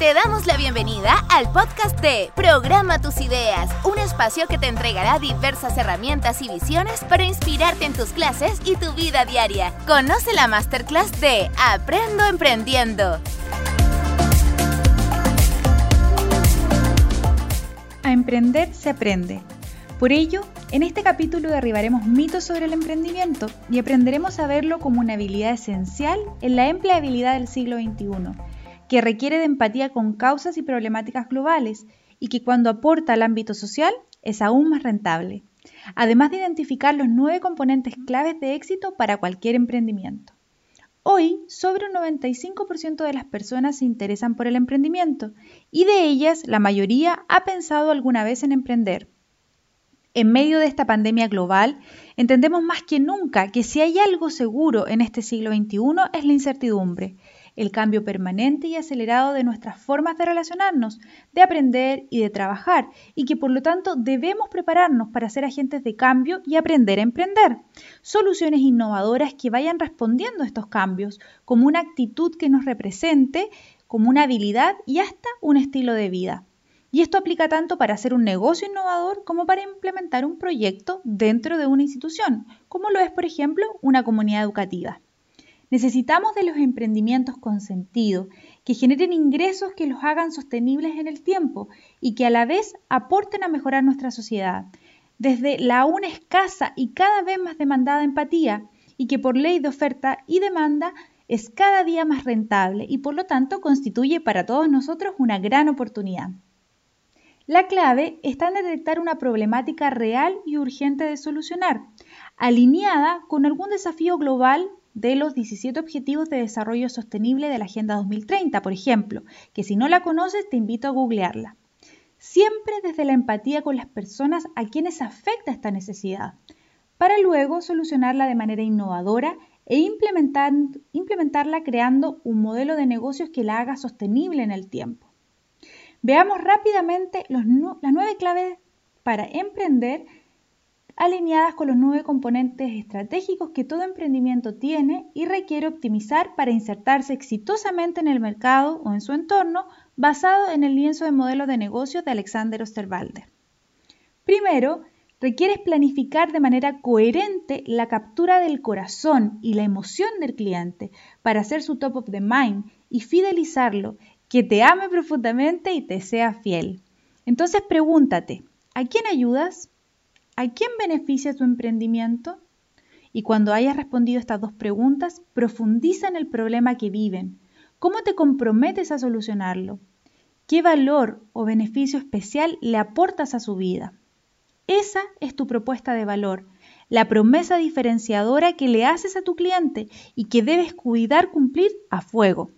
Te damos la bienvenida al podcast de Programa tus ideas, un espacio que te entregará diversas herramientas y visiones para inspirarte en tus clases y tu vida diaria. Conoce la masterclass de Aprendo Emprendiendo. A emprender se aprende. Por ello, en este capítulo derribaremos mitos sobre el emprendimiento y aprenderemos a verlo como una habilidad esencial en la empleabilidad del siglo XXI que requiere de empatía con causas y problemáticas globales y que cuando aporta al ámbito social es aún más rentable, además de identificar los nueve componentes claves de éxito para cualquier emprendimiento. Hoy, sobre un 95% de las personas se interesan por el emprendimiento y de ellas la mayoría ha pensado alguna vez en emprender. En medio de esta pandemia global, entendemos más que nunca que si hay algo seguro en este siglo XXI es la incertidumbre el cambio permanente y acelerado de nuestras formas de relacionarnos, de aprender y de trabajar, y que por lo tanto debemos prepararnos para ser agentes de cambio y aprender a emprender. Soluciones innovadoras que vayan respondiendo a estos cambios, como una actitud que nos represente, como una habilidad y hasta un estilo de vida. Y esto aplica tanto para hacer un negocio innovador como para implementar un proyecto dentro de una institución, como lo es, por ejemplo, una comunidad educativa. Necesitamos de los emprendimientos con sentido, que generen ingresos que los hagan sostenibles en el tiempo y que a la vez aporten a mejorar nuestra sociedad, desde la aún escasa y cada vez más demandada empatía, y que por ley de oferta y demanda es cada día más rentable y por lo tanto constituye para todos nosotros una gran oportunidad. La clave está en detectar una problemática real y urgente de solucionar, alineada con algún desafío global de los 17 Objetivos de Desarrollo Sostenible de la Agenda 2030, por ejemplo, que si no la conoces te invito a googlearla. Siempre desde la empatía con las personas a quienes afecta esta necesidad, para luego solucionarla de manera innovadora e implementar, implementarla creando un modelo de negocios que la haga sostenible en el tiempo. Veamos rápidamente las nueve claves para emprender alineadas con los nueve componentes estratégicos que todo emprendimiento tiene y requiere optimizar para insertarse exitosamente en el mercado o en su entorno basado en el lienzo de modelo de negocios de Alexander Osterwalder. Primero, requieres planificar de manera coherente la captura del corazón y la emoción del cliente para hacer su top of the mind y fidelizarlo, que te ame profundamente y te sea fiel. Entonces pregúntate, ¿a quién ayudas? ¿A quién beneficia tu emprendimiento? Y cuando hayas respondido estas dos preguntas, profundiza en el problema que viven. ¿Cómo te comprometes a solucionarlo? ¿Qué valor o beneficio especial le aportas a su vida? Esa es tu propuesta de valor, la promesa diferenciadora que le haces a tu cliente y que debes cuidar cumplir a fuego.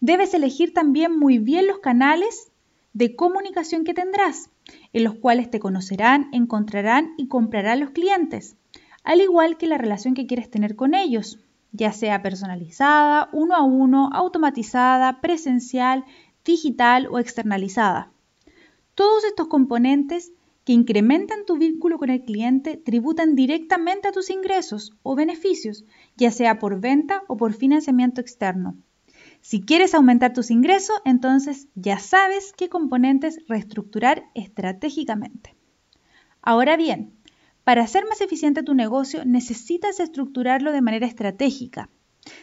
Debes elegir también muy bien los canales de comunicación que tendrás en los cuales te conocerán, encontrarán y comprarán los clientes, al igual que la relación que quieres tener con ellos, ya sea personalizada, uno a uno, automatizada, presencial, digital o externalizada. Todos estos componentes que incrementan tu vínculo con el cliente tributan directamente a tus ingresos o beneficios, ya sea por venta o por financiamiento externo. Si quieres aumentar tus ingresos, entonces ya sabes qué componentes reestructurar estratégicamente. Ahora bien, para hacer más eficiente tu negocio necesitas estructurarlo de manera estratégica.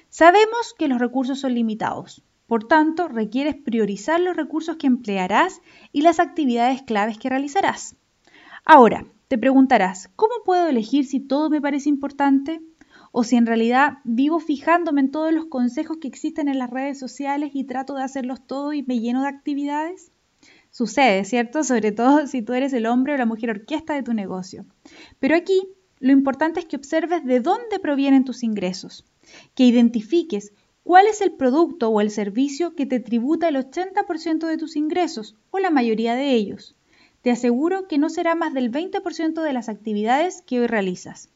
Sabemos que los recursos son limitados, por tanto requieres priorizar los recursos que emplearás y las actividades claves que realizarás. Ahora, te preguntarás, ¿cómo puedo elegir si todo me parece importante? O si en realidad vivo fijándome en todos los consejos que existen en las redes sociales y trato de hacerlos todos y me lleno de actividades? Sucede, ¿cierto? Sobre todo si tú eres el hombre o la mujer orquesta de tu negocio. Pero aquí lo importante es que observes de dónde provienen tus ingresos, que identifiques cuál es el producto o el servicio que te tributa el 80% de tus ingresos o la mayoría de ellos. Te aseguro que no será más del 20% de las actividades que hoy realizas.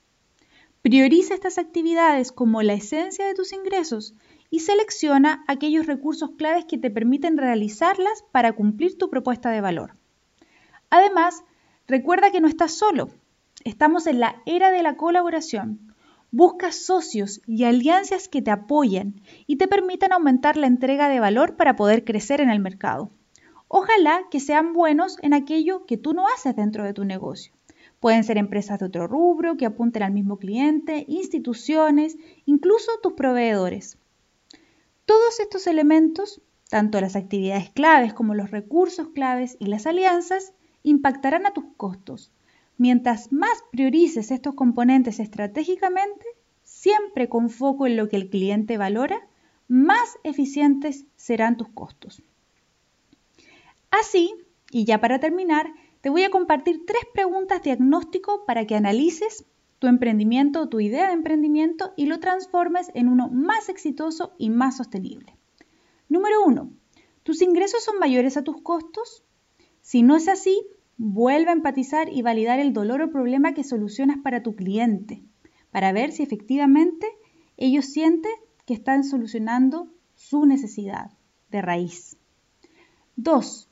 Prioriza estas actividades como la esencia de tus ingresos y selecciona aquellos recursos claves que te permiten realizarlas para cumplir tu propuesta de valor. Además, recuerda que no estás solo. Estamos en la era de la colaboración. Busca socios y alianzas que te apoyen y te permitan aumentar la entrega de valor para poder crecer en el mercado. Ojalá que sean buenos en aquello que tú no haces dentro de tu negocio. Pueden ser empresas de otro rubro que apunten al mismo cliente, instituciones, incluso tus proveedores. Todos estos elementos, tanto las actividades claves como los recursos claves y las alianzas, impactarán a tus costos. Mientras más priorices estos componentes estratégicamente, siempre con foco en lo que el cliente valora, más eficientes serán tus costos. Así, y ya para terminar, te voy a compartir tres preguntas diagnóstico para que analices tu emprendimiento o tu idea de emprendimiento y lo transformes en uno más exitoso y más sostenible. Número uno, ¿tus ingresos son mayores a tus costos? Si no es así, vuelve a empatizar y validar el dolor o problema que solucionas para tu cliente, para ver si efectivamente ellos sienten que están solucionando su necesidad de raíz. Dos,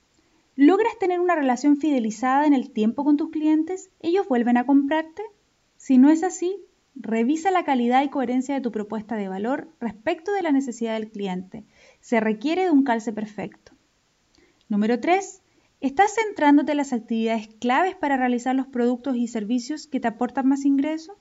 ¿Logras tener una relación fidelizada en el tiempo con tus clientes? ¿Ellos vuelven a comprarte? Si no es así, revisa la calidad y coherencia de tu propuesta de valor respecto de la necesidad del cliente. Se requiere de un calce perfecto. Número 3. ¿Estás centrándote en las actividades claves para realizar los productos y servicios que te aportan más ingresos?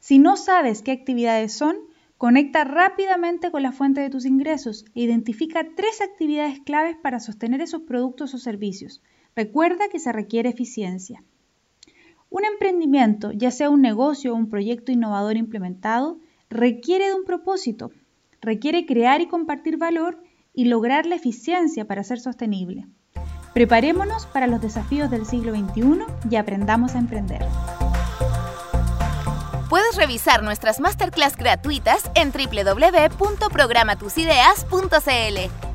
Si no sabes qué actividades son, Conecta rápidamente con la fuente de tus ingresos e identifica tres actividades claves para sostener esos productos o servicios. Recuerda que se requiere eficiencia. Un emprendimiento, ya sea un negocio o un proyecto innovador implementado, requiere de un propósito, requiere crear y compartir valor y lograr la eficiencia para ser sostenible. Preparémonos para los desafíos del siglo XXI y aprendamos a emprender. Puedes revisar nuestras masterclass gratuitas en www.programatusideas.cl.